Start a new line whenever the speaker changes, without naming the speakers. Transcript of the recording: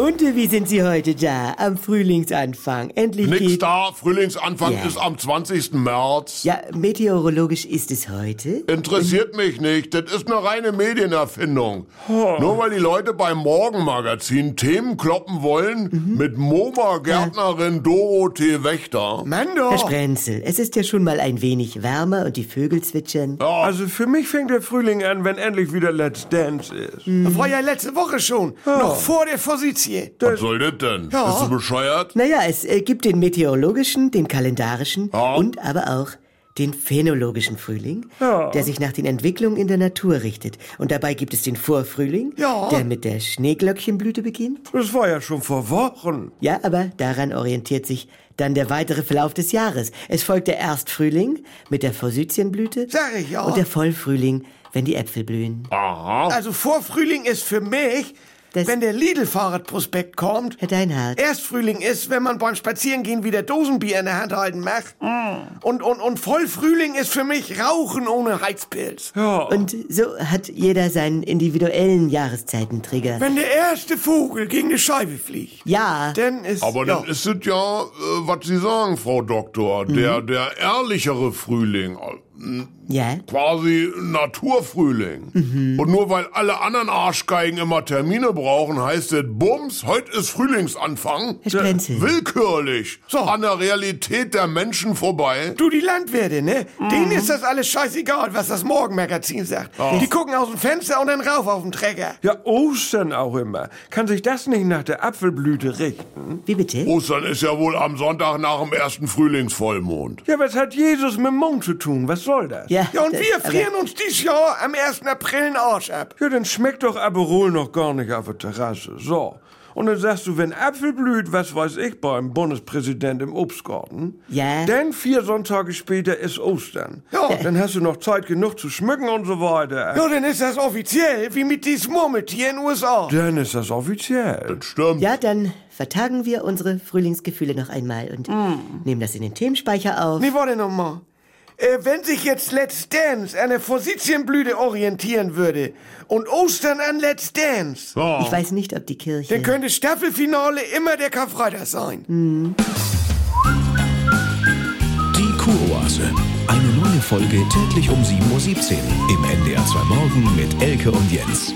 Und wie sind Sie heute da? Am Frühlingsanfang. Endlich
Nix
geht...
da, Frühlingsanfang
Ja.
ist am 20. März.
Ja, meteorologisch ist es heute.
Interessiert mich nicht, das ist eine reine Medienerfindung. Nur weil die Leute beim Morgenmagazin Themen kloppen wollen,
Mhm.
mit MoMA-Gärtnerin Dorothee Wächter.
Mando!
Herr Sprenzel, es ist ja schon mal ein wenig wärmer und die Vögel zwitschern.
Also für mich fängt der Frühling an, wenn endlich wieder Let's Dance ist.
Das war ja letzte Woche schon. Noch vor der Position.
Was soll das denn?
Ja.
Bist du bescheuert?
Naja, es äh, gibt den meteorologischen, den kalendarischen
Ja.
und aber auch den phänologischen Frühling, der sich nach den Entwicklungen in der Natur richtet. Und dabei gibt es den Vorfrühling,
Ja.
der mit der Schneeglöckchenblüte beginnt.
Das war ja schon vor Wochen.
Ja, aber daran orientiert sich dann der weitere Verlauf des Jahres. Es folgt der Erstfrühling mit der Forsythienblüte
Sag ich ja.
und der Vollfrühling, wenn die Äpfel blühen.
Aha.
Also Vorfrühling ist für mich,
Das-
wenn der Lidl-Fahrradprospekt kommt.
Herr Deinhardt,
Erstfrühling ist, wenn man beim Spazierengehen wieder Dosenbier in der Hand halten macht.
Mm.
Und, und, und Vollfrühling ist für mich Rauchen ohne Heizpilz.
und so hat jeder seinen individuellen Jahreszeitentrigger.
Wenn der erste Vogel gegen eine Scheibe fliegt,
Ja,
dann ist...
Aber
ja.
dann ist es ja, äh, was Sie sagen, Frau Doktor,
Mhm.
der, der ehrlichere Frühling. Äh,
ja.
Quasi Naturfrühling.
Mhm.
Und nur weil alle anderen Arschgeigen immer Termine brauchen, heißt es Bums, heute ist Frühlingsanfang.
Herr Sprenzel.
Willkürlich.
So.
An der Realität der Menschen vorbei.
Du, die Landwirte, ne?
Mhm.
Denen ist das alles scheißegal, was das Morgenmagazin sagt. Die gucken aus dem Fenster und dann rauf auf den Trecker.
Ja, Ostern auch immer. Kann sich das nicht nach der Apfelblüte richten?
Wie bitte?
Ostern ist ja wohl am Sonntag nach dem ersten Frühlingsvollmond.
Ja, was hat Jesus mit dem Mond zu tun? Was soll das?
Ja,
Ja, und
das-
wir frieren uns dies Jahr am 1. April einen Arsch ab.
Ja, dann schmeckt doch Aperol noch gar nicht auf der Terrasse. So. Und dann sagst du, wenn Apfel blüht, was weiß ich, beim Bundespräsident im Obstgarten.
Ja.
Dann vier Sonntage später ist Ostern.
Ja.
Dann hast du noch Zeit genug zu schmücken und so weiter.
Ja, dann ist das offiziell, wie mit diesem Murmeltier in den USA.
Dann ist das offiziell.
Das stimmt.
Ja, dann vertagen wir unsere Frühlingsgefühle noch einmal und nehmen das in den Themenspeicher auf.
Nee, warte noch mal. Äh, wenn sich jetzt Let's Dance an der Forsythienblüte orientieren würde und Ostern an Let's Dance,
Ja.
Ich weiß nicht, ob die Kirche...
dann könnte Staffelfinale immer der Karfreitag sein.
Die Kuroase. Eine neue Folge täglich um 7.17 Uhr im NDR 2 Morgen mit Elke und Jens.